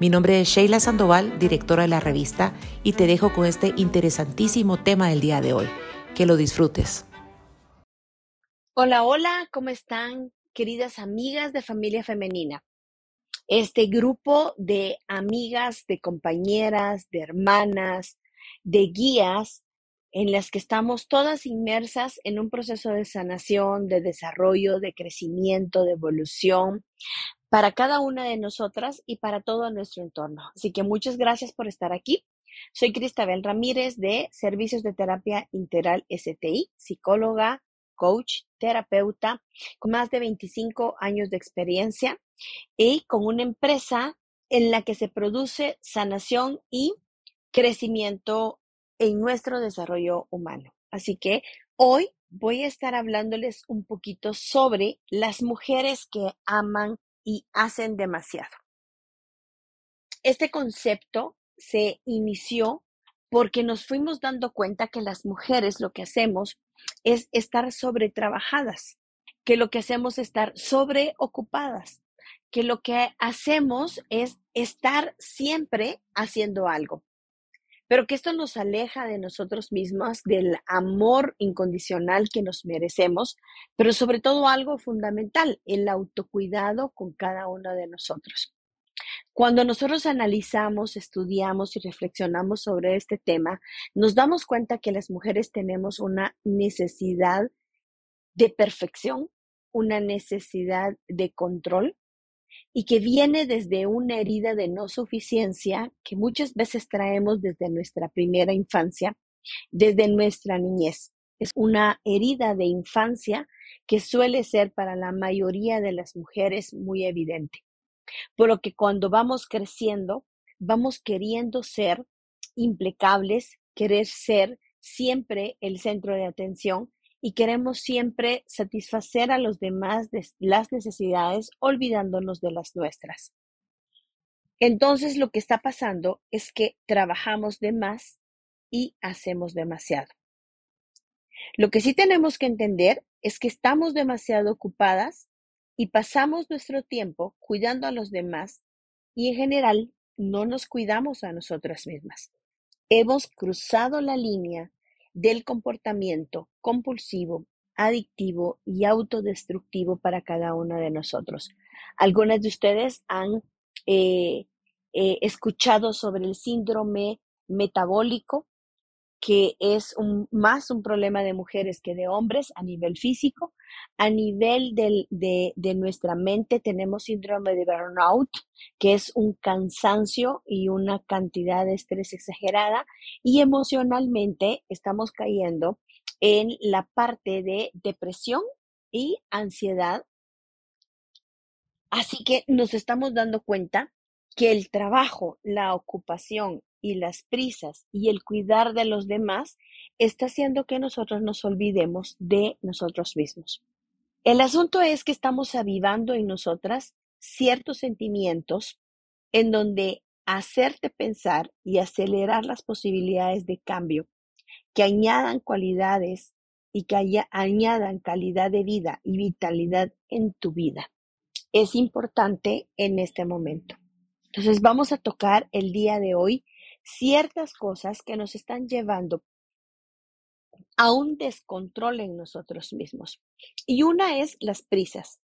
Mi nombre es Sheila Sandoval, directora de la revista, y te dejo con este interesantísimo tema del día de hoy. Que lo disfrutes. Hola, hola, ¿cómo están queridas amigas de familia femenina? Este grupo de amigas, de compañeras, de hermanas, de guías en las que estamos todas inmersas en un proceso de sanación, de desarrollo, de crecimiento, de evolución, para cada una de nosotras y para todo nuestro entorno. Así que muchas gracias por estar aquí. Soy Cristabel Ramírez de Servicios de Terapia Integral STI, psicóloga, coach, terapeuta, con más de 25 años de experiencia y con una empresa en la que se produce sanación y crecimiento en nuestro desarrollo humano. Así que hoy voy a estar hablándoles un poquito sobre las mujeres que aman y hacen demasiado. Este concepto se inició porque nos fuimos dando cuenta que las mujeres lo que hacemos es estar sobretrabajadas, que lo que hacemos es estar sobreocupadas, que lo que hacemos es estar siempre haciendo algo, pero que esto nos aleja de nosotros mismos, del amor incondicional que nos merecemos, pero sobre todo algo fundamental, el autocuidado con cada uno de nosotros. Cuando nosotros analizamos, estudiamos y reflexionamos sobre este tema, nos damos cuenta que las mujeres tenemos una necesidad de perfección, una necesidad de control, y que viene desde una herida de no suficiencia que muchas veces traemos desde nuestra primera infancia, desde nuestra niñez. Es una herida de infancia que suele ser para la mayoría de las mujeres muy evidente. Por lo que cuando vamos creciendo, vamos queriendo ser impecables, querer ser siempre el centro de atención y queremos siempre satisfacer a los demás las necesidades olvidándonos de las nuestras. Entonces lo que está pasando es que trabajamos de más y hacemos demasiado. Lo que sí tenemos que entender es que estamos demasiado ocupadas y pasamos nuestro tiempo cuidando a los demás y en general no nos cuidamos a nosotras mismas. Hemos cruzado la línea del comportamiento compulsivo, adictivo y autodestructivo para cada una de nosotros. Algunas de ustedes han eh, eh, escuchado sobre el síndrome metabólico, que es más un problema de mujeres que de hombres a nivel físico. A nivel de, de, nuestra mente tenemos síndrome de burnout, que es un cansancio y una cantidad de estrés exagerada. Y emocionalmente estamos cayendo en la parte de depresión y ansiedad. Así que nos estamos dando cuenta que el trabajo, la ocupación y las prisas y el cuidar de los demás está haciendo que nosotros nos olvidemos de nosotros mismos. El asunto es que estamos avivando en nosotras ciertos sentimientos en donde hacerte pensar y acelerar las posibilidades de cambio que añadan cualidades y que añadan calidad de vida y vitalidad en tu vida. Es importante en este momento. Entonces vamos a tocar el día de hoy ciertas cosas que nos están llevando a un descontrol en nosotros mismos. Y una es las prisas.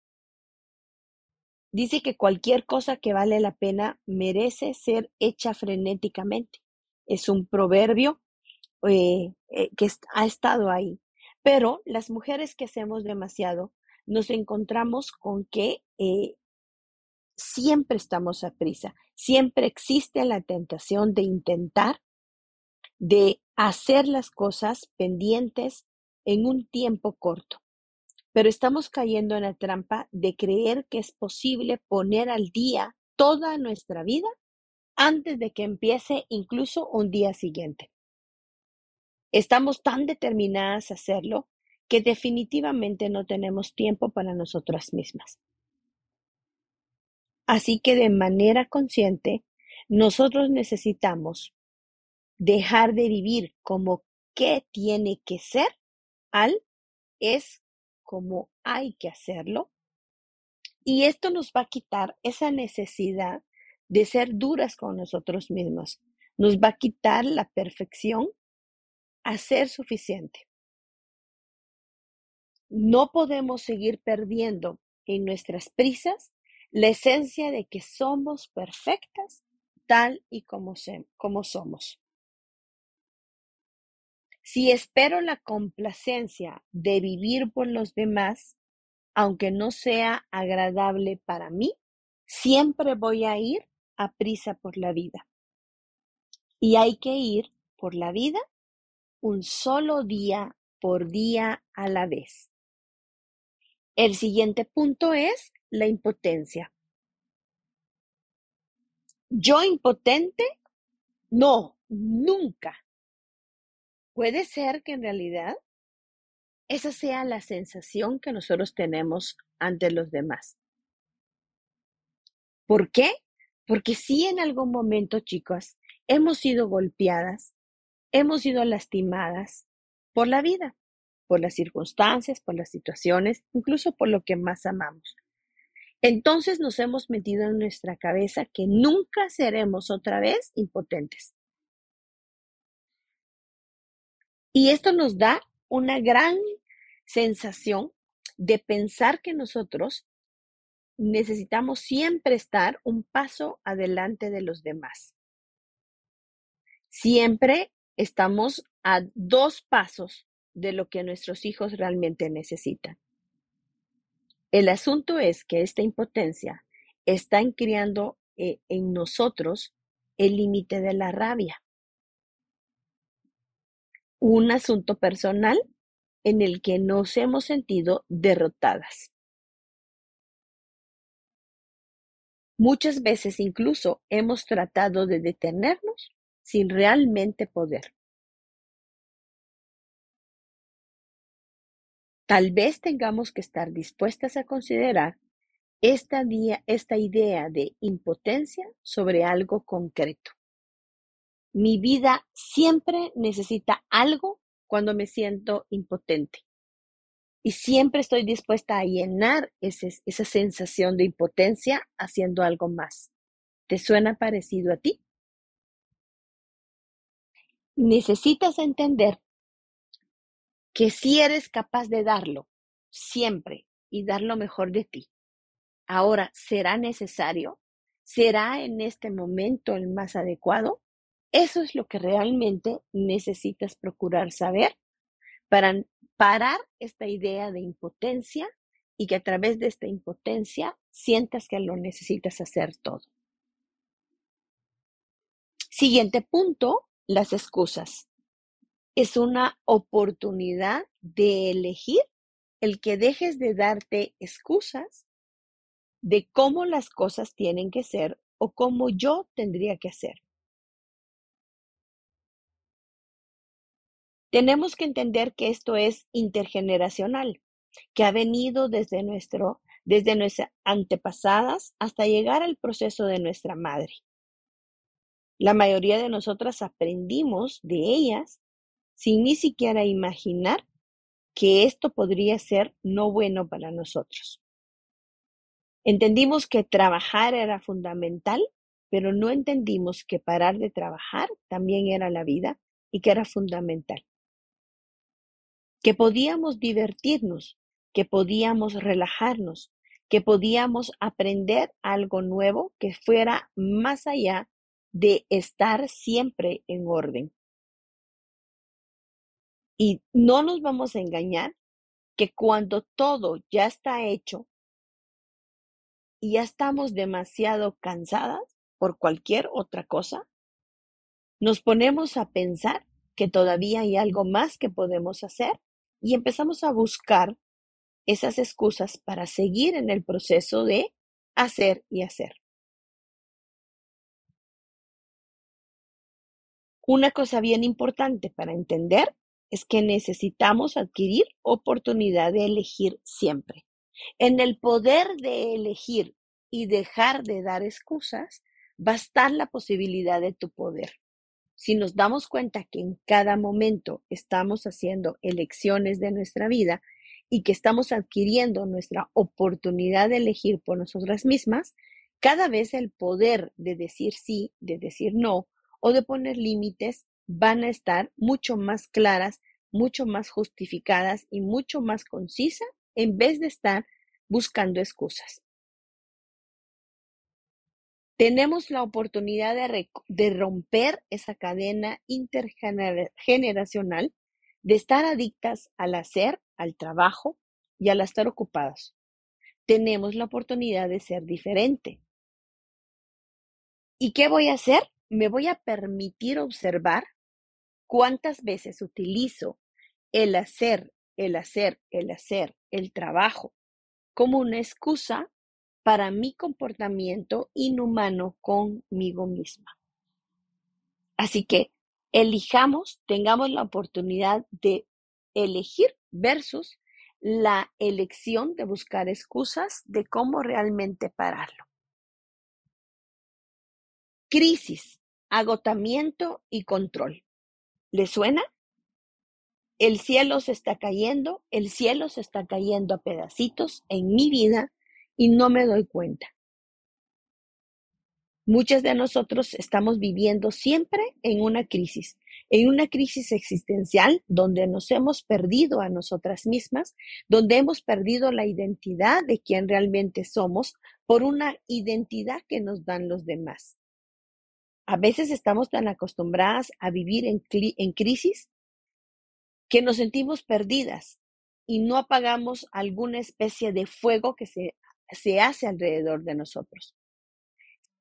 Dice que cualquier cosa que vale la pena merece ser hecha frenéticamente. Es un proverbio eh, eh, que ha estado ahí. Pero las mujeres que hacemos demasiado nos encontramos con que eh, siempre estamos a prisa, siempre existe la tentación de intentar, de hacer las cosas pendientes en un tiempo corto. Pero estamos cayendo en la trampa de creer que es posible poner al día toda nuestra vida antes de que empiece incluso un día siguiente. Estamos tan determinadas a hacerlo que definitivamente no tenemos tiempo para nosotras mismas. Así que de manera consciente, nosotros necesitamos dejar de vivir como qué tiene que ser al es como hay que hacerlo. Y esto nos va a quitar esa necesidad de ser duras con nosotros mismos. Nos va a quitar la perfección a ser suficiente. No podemos seguir perdiendo en nuestras prisas la esencia de que somos perfectas tal y como, como somos. Si espero la complacencia de vivir por los demás, aunque no sea agradable para mí, siempre voy a ir a prisa por la vida. Y hay que ir por la vida un solo día por día a la vez. El siguiente punto es la impotencia. Yo impotente, no, nunca. Puede ser que en realidad esa sea la sensación que nosotros tenemos ante los demás. ¿Por qué? Porque si en algún momento, chicos, hemos sido golpeadas, hemos sido lastimadas por la vida, por las circunstancias, por las situaciones, incluso por lo que más amamos. Entonces nos hemos metido en nuestra cabeza que nunca seremos otra vez impotentes. Y esto nos da una gran sensación de pensar que nosotros necesitamos siempre estar un paso adelante de los demás. Siempre estamos a dos pasos de lo que nuestros hijos realmente necesitan. El asunto es que esta impotencia está criando eh, en nosotros el límite de la rabia. Un asunto personal en el que nos hemos sentido derrotadas. Muchas veces incluso hemos tratado de detenernos sin realmente poder. Tal vez tengamos que estar dispuestas a considerar esta, esta idea de impotencia sobre algo concreto. Mi vida siempre necesita algo cuando me siento impotente. Y siempre estoy dispuesta a llenar esa sensación de impotencia haciendo algo más. ¿Te suena parecido a ti? Necesitas entender que si eres capaz de darlo siempre y dar lo mejor de ti. Ahora, ¿será necesario? ¿Será en este momento el más adecuado? Eso es lo que realmente necesitas procurar saber para parar esta idea de impotencia y que a través de esta impotencia sientas que lo necesitas hacer todo. Siguiente punto, las excusas es una oportunidad de elegir el que dejes de darte excusas de cómo las cosas tienen que ser o cómo yo tendría que hacer. Tenemos que entender que esto es intergeneracional, que ha venido desde nuestro desde nuestras antepasadas hasta llegar al proceso de nuestra madre. La mayoría de nosotras aprendimos de ellas sin ni siquiera imaginar que esto podría ser no bueno para nosotros. Entendimos que trabajar era fundamental, pero no entendimos que parar de trabajar también era la vida y que era fundamental. Que podíamos divertirnos, que podíamos relajarnos, que podíamos aprender algo nuevo que fuera más allá de estar siempre en orden. Y no nos vamos a engañar que cuando todo ya está hecho y ya estamos demasiado cansadas por cualquier otra cosa, nos ponemos a pensar que todavía hay algo más que podemos hacer y empezamos a buscar esas excusas para seguir en el proceso de hacer y hacer. Una cosa bien importante para entender es que necesitamos adquirir oportunidad de elegir siempre. En el poder de elegir y dejar de dar excusas, va a estar la posibilidad de tu poder. Si nos damos cuenta que en cada momento estamos haciendo elecciones de nuestra vida y que estamos adquiriendo nuestra oportunidad de elegir por nosotras mismas, cada vez el poder de decir sí, de decir no o de poner límites van a estar mucho más claras, mucho más justificadas y mucho más concisas en vez de estar buscando excusas. Tenemos la oportunidad de, romper esa cadena intergeneracional de estar adictas al hacer, al trabajo y al estar ocupados. Tenemos la oportunidad de ser diferente. ¿Y qué voy a hacer? Me voy a permitir observar cuántas veces utilizo el hacer, el hacer, el hacer, el trabajo como una excusa para mi comportamiento inhumano conmigo misma. Así que elijamos, tengamos la oportunidad de elegir versus la elección de buscar excusas de cómo realmente pararlo. Crisis, agotamiento y control. ¿Le suena? El cielo se está cayendo, el cielo se está cayendo a pedacitos en mi vida y no me doy cuenta. Muchas de nosotros estamos viviendo siempre en una crisis, en una crisis existencial donde nos hemos perdido a nosotras mismas, donde hemos perdido la identidad de quién realmente somos por una identidad que nos dan los demás. A veces estamos tan acostumbradas a vivir en, en crisis que nos sentimos perdidas y no apagamos alguna especie de fuego que se se hace alrededor de nosotros.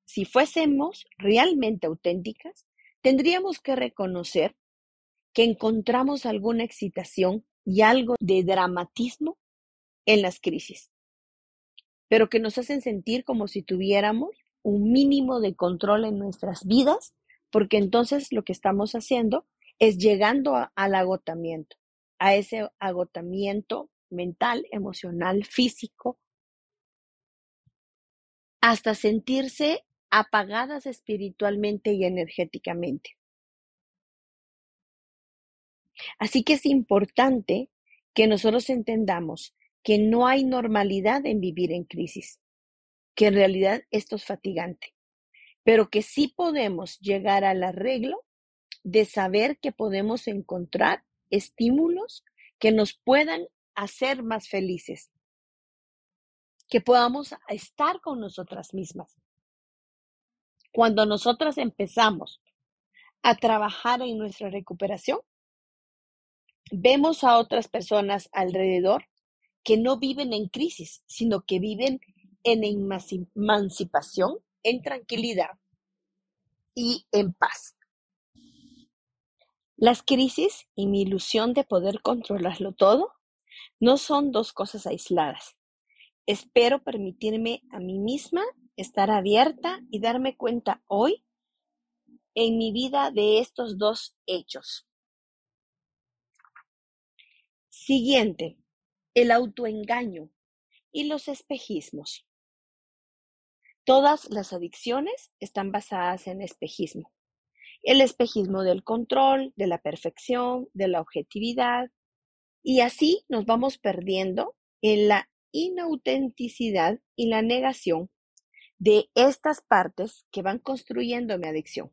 Si fuésemos realmente auténticas, tendríamos que reconocer que encontramos alguna excitación y algo de dramatismo en las crisis, pero que nos hacen sentir como si tuviéramos un mínimo de control en nuestras vidas, porque entonces lo que estamos haciendo es llegando al agotamiento, a ese agotamiento mental, emocional, físico, hasta sentirse apagadas espiritualmente y energéticamente. Así que es importante que nosotros entendamos que no hay normalidad en vivir en crisis, que en realidad esto es fatigante, pero que sí podemos llegar al arreglo de saber que podemos encontrar estímulos que nos puedan hacer más felices, que podamos estar con nosotras mismas. Cuando nosotras empezamos a trabajar en nuestra recuperación, vemos a otras personas alrededor que no viven en crisis, sino que viven en emancipación, en tranquilidad y en paz. Las crisis y mi ilusión de poder controlarlo todo no son dos cosas aisladas, Espero permitirme a mí misma estar abierta y darme cuenta hoy en mi vida de estos dos hechos. Siguiente, el autoengaño y los espejismos. Todas las adicciones están basadas en espejismo. El espejismo del control, de la perfección, de la objetividad. Y así nos vamos perdiendo en la inautenticidad y la negación de estas partes que van construyendo mi adicción.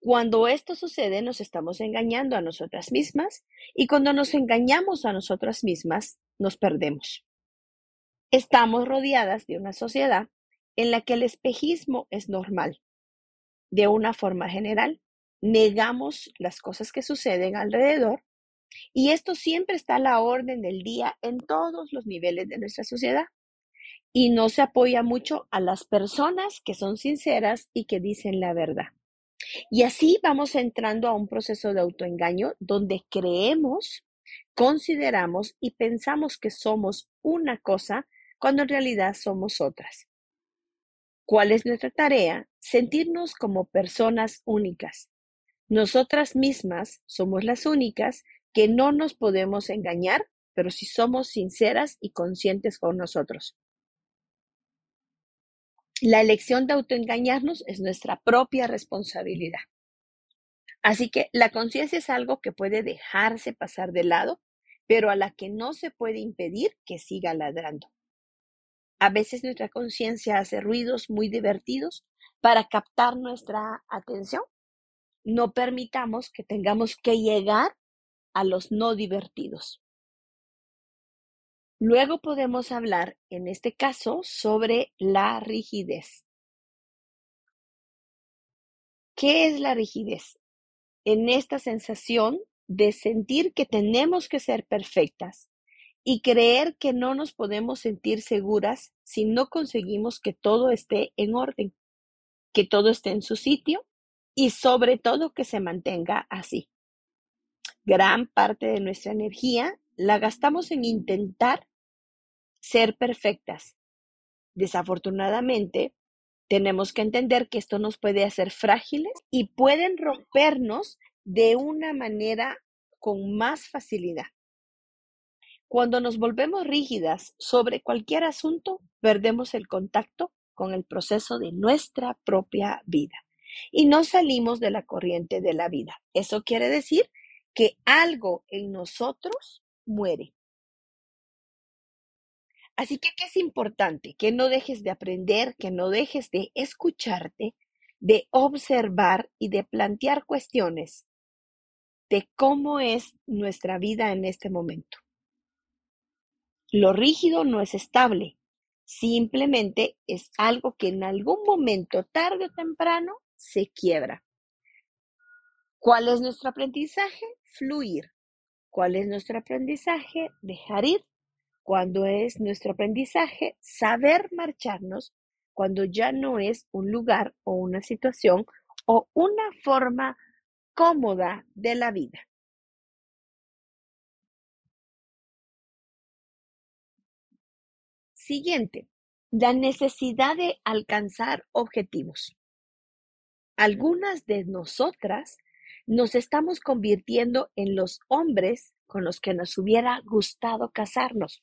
Cuando esto sucede, nos estamos engañando a nosotras mismas y cuando nos engañamos a nosotras mismas, nos perdemos. Estamos rodeadas de una sociedad en la que el espejismo es normal. De una forma general, negamos las cosas que suceden alrededor y esto siempre está a la orden del día en todos los niveles de nuestra sociedad. Y no se apoya mucho a las personas que son sinceras y que dicen la verdad. Y así vamos entrando a un proceso de autoengaño donde creemos, consideramos y pensamos que somos una cosa cuando en realidad somos otras. ¿Cuál es nuestra tarea? Sentirnos como personas únicas. Nosotras mismas somos las únicas que no nos podemos engañar, pero si somos sinceras y conscientes con nosotros. La elección de autoengañarnos es nuestra propia responsabilidad. Así que la conciencia es algo que puede dejarse pasar de lado, pero a la que no se puede impedir que siga ladrando. A veces nuestra conciencia hace ruidos muy divertidos para captar nuestra atención. No permitamos que tengamos que llegar a los no divertidos. Luego podemos hablar, en este caso, sobre la rigidez. ¿Qué es la rigidez? En esta sensación de sentir que tenemos que ser perfectas y creer que no nos podemos sentir seguras si no conseguimos que todo esté en orden, que todo esté en su sitio y sobre todo que se mantenga así. Gran parte de nuestra energía la gastamos en intentar ser perfectas. Desafortunadamente, tenemos que entender que esto nos puede hacer frágiles y pueden rompernos de una manera con más facilidad. Cuando nos volvemos rígidas sobre cualquier asunto, perdemos el contacto con el proceso de nuestra propia vida y no salimos de la corriente de la vida. Eso quiere decir que algo en nosotros muere. Así que, ¿qué es importante? Que no dejes de aprender, que no dejes de escucharte, de observar y de plantear cuestiones de cómo es nuestra vida en este momento. Lo rígido no es estable, simplemente es algo que en algún momento, tarde o temprano, se quiebra. ¿Cuál es nuestro aprendizaje? Fluir. ¿Cuál es nuestro aprendizaje? Dejar ir cuando es nuestro aprendizaje saber marcharnos cuando ya no es un lugar o una situación o una forma cómoda de la vida. Siguiente, la necesidad de alcanzar objetivos. Algunas de nosotras nos estamos convirtiendo en los hombres con los que nos hubiera gustado casarnos.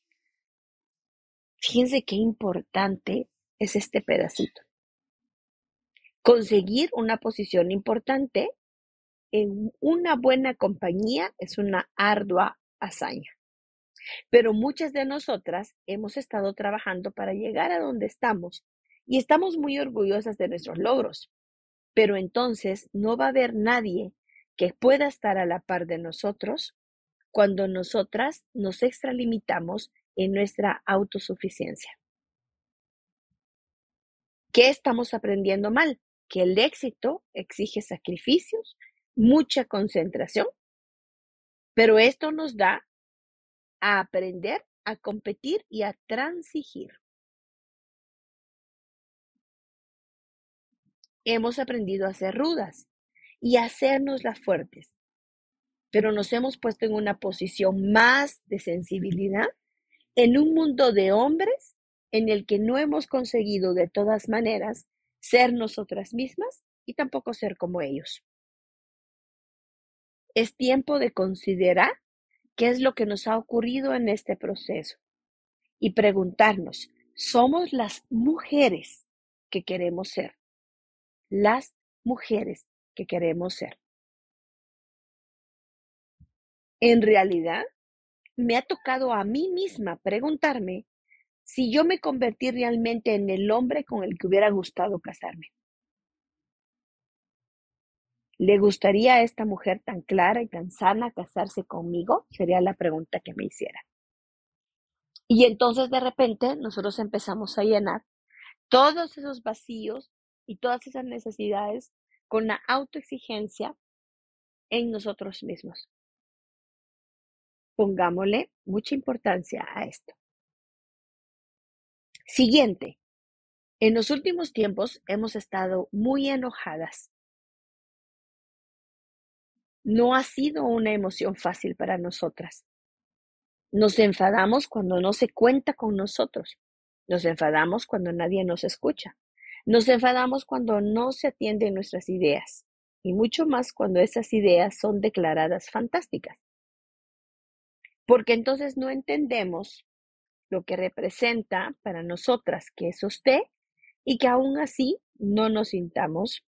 Fíjense qué importante es este pedacito. Conseguir una posición importante en una buena compañía es una ardua hazaña. Pero muchas de nosotras hemos estado trabajando para llegar a donde estamos y estamos muy orgullosas de nuestros logros. Pero entonces no va a haber nadie que pueda estar a la par de nosotros cuando nosotras nos extralimitamos en nuestra autosuficiencia. ¿Qué estamos aprendiendo mal? Que el éxito exige sacrificios, mucha concentración, pero esto nos da a aprender a competir y a transigir. Hemos aprendido a ser rudas y a hacernos las fuertes, pero nos hemos puesto en una posición más de sensibilidad en un mundo de hombres en el que no hemos conseguido de todas maneras ser nosotras mismas y tampoco ser como ellos. Es tiempo de considerar qué es lo que nos ha ocurrido en este proceso y preguntarnos, ¿somos las mujeres que queremos ser? Las mujeres que queremos ser. En realidad, me ha tocado a mí misma preguntarme si yo me convertí realmente en el hombre con el que hubiera gustado casarme. ¿Le gustaría a esta mujer tan clara y tan sana casarse conmigo? Sería la pregunta que me hiciera. Y entonces de repente nosotros empezamos a llenar todos esos vacíos y todas esas necesidades con la autoexigencia en nosotros mismos. Pongámosle mucha importancia a esto. Siguiente. En los últimos tiempos hemos estado muy enojadas. No ha sido una emoción fácil para nosotras. Nos enfadamos cuando no se cuenta con nosotros. Nos enfadamos cuando nadie nos escucha. Nos enfadamos cuando no se atienden nuestras ideas. Y mucho más cuando esas ideas son declaradas fantásticas. porque entonces no entendemos lo que representa para nosotras que es usted y que aún así no nos sintamos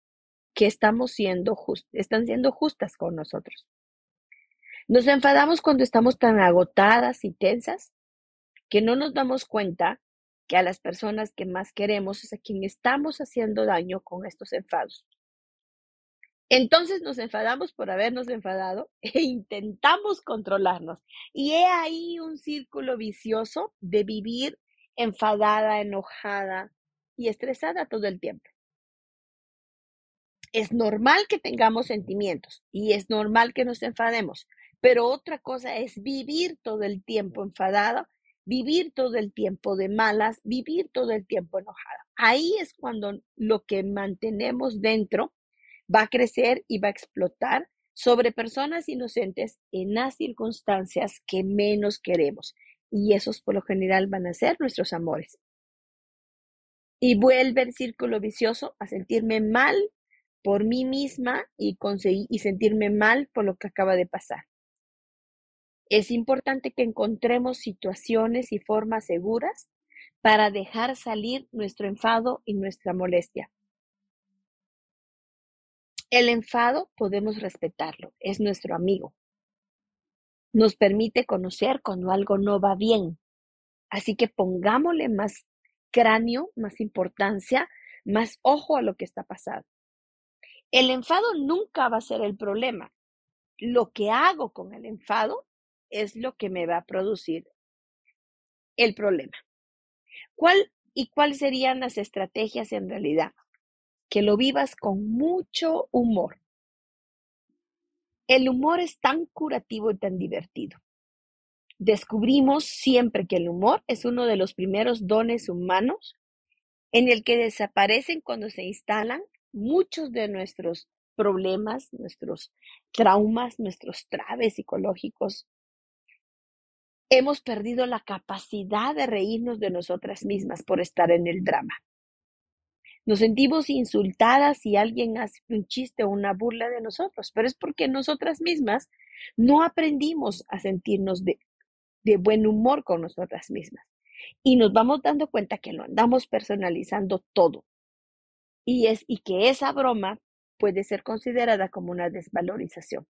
que estamos siendo están siendo justas con nosotros. Nos enfadamos cuando estamos tan agotadas y tensas que no nos damos cuenta que a las personas que más queremos es a quien estamos haciendo daño con estos enfados. Entonces nos enfadamos por habernos enfadado e intentamos controlarnos. Y he ahí un círculo vicioso de vivir enfadada, enojada y estresada todo el tiempo. Es normal que tengamos sentimientos y es normal que nos enfademos, pero otra cosa es vivir todo el tiempo enfadada, vivir todo el tiempo de malas, vivir todo el tiempo enojada. Ahí es cuando lo que mantenemos dentro va a crecer y va a explotar sobre personas inocentes en las circunstancias que menos queremos. Y esos por lo general van a ser nuestros amores. Y vuelve el círculo vicioso a sentirme mal por mí misma y, y sentirme mal por lo que acaba de pasar. Es importante que encontremos situaciones y formas seguras para dejar salir nuestro enfado y nuestra molestia. El enfado podemos respetarlo, es nuestro amigo. Nos permite conocer cuando algo no va bien. Así que pongámosle más cráneo, más importancia, más ojo a lo que está pasando. El enfado nunca va a ser el problema. Lo que hago con el enfado es lo que me va a producir el problema. ¿Cuál y cuáles serían las estrategias en realidad? que lo vivas con mucho humor. El humor es tan curativo y tan divertido. Descubrimos siempre que el humor es uno de los primeros dones humanos en el que desaparecen cuando se instalan muchos de nuestros problemas, nuestros traumas, nuestros traves psicológicos. Hemos perdido la capacidad de reírnos de nosotras mismas por estar en el drama. Nos sentimos insultadas si alguien hace un chiste o una burla de nosotros, pero es porque nosotras mismas no aprendimos a sentirnos de, de buen humor con nosotras mismas. Y nos vamos dando cuenta que lo andamos personalizando todo. Y, es, y que esa broma puede ser considerada como una desvalorización.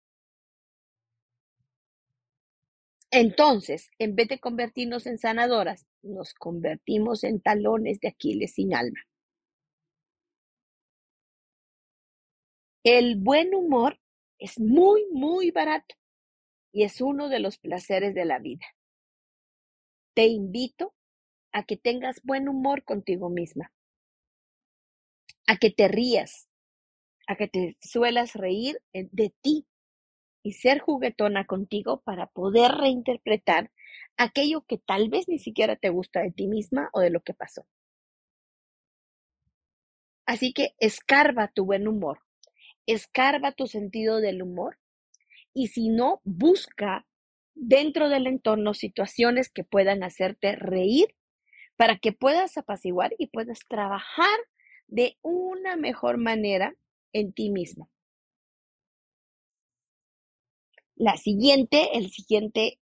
Entonces, en vez de convertirnos en sanadoras, nos convertimos en talones de Aquiles sin alma. El buen humor es muy, muy barato y es uno de los placeres de la vida. Te invito a que tengas buen humor contigo misma, a que te rías, a que te suelas reír eh, de ti y ser juguetona contigo para poder reinterpretar aquello que tal vez ni siquiera te gusta de ti misma o de lo que pasó. Así que escarba tu buen humor escarba tu sentido del humor y si no, busca dentro del entorno situaciones que puedan hacerte reír para que puedas apaciguar y puedas trabajar de una mejor manera en ti mismo. La siguiente, el siguiente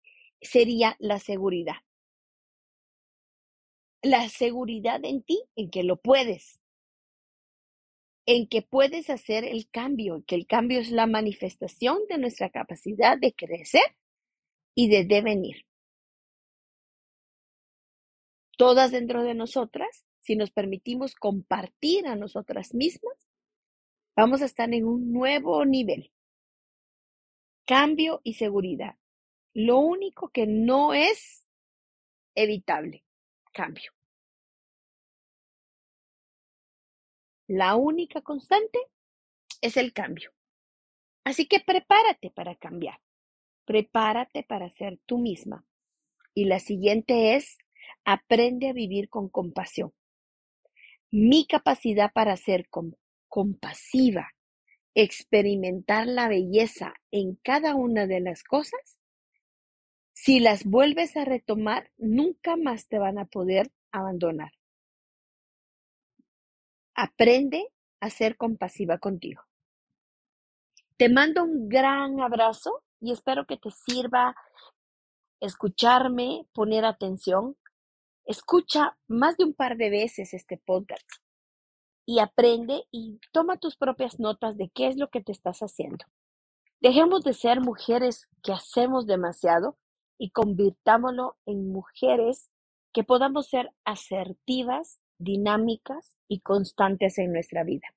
sería la seguridad. La seguridad en ti, en que lo puedes, en que puedes hacer el cambio, que el cambio es la manifestación de nuestra capacidad de crecer y de devenir. Todas dentro de nosotras, si nos permitimos compartir a nosotras mismas, vamos a estar en un nuevo nivel. Cambio y seguridad. Lo único que no es evitable, cambio. La única constante es el cambio. Así que prepárate para cambiar. Prepárate para ser tú misma. Y la siguiente es, aprende a vivir con compasión. Mi capacidad para ser compasiva, experimentar la belleza en cada una de las cosas, si las vuelves a retomar, nunca más te van a poder abandonar. Aprende a ser compasiva contigo. Te mando un gran abrazo y espero que te sirva escucharme, poner atención. Escucha más de un par de veces este podcast y aprende y toma tus propias notas de qué es lo que te estás haciendo. Dejemos de ser mujeres que hacemos demasiado y convirtámoslo en mujeres que podamos ser asertivas, dinámicas y constantes en nuestra vida.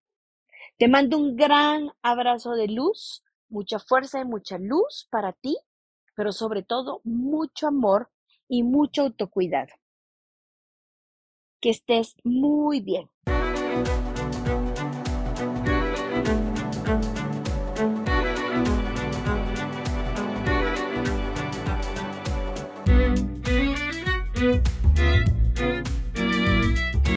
Te mando un gran abrazo de luz, mucha fuerza y mucha luz para ti, pero sobre todo mucho amor y mucho autocuidado. Que estés muy bien.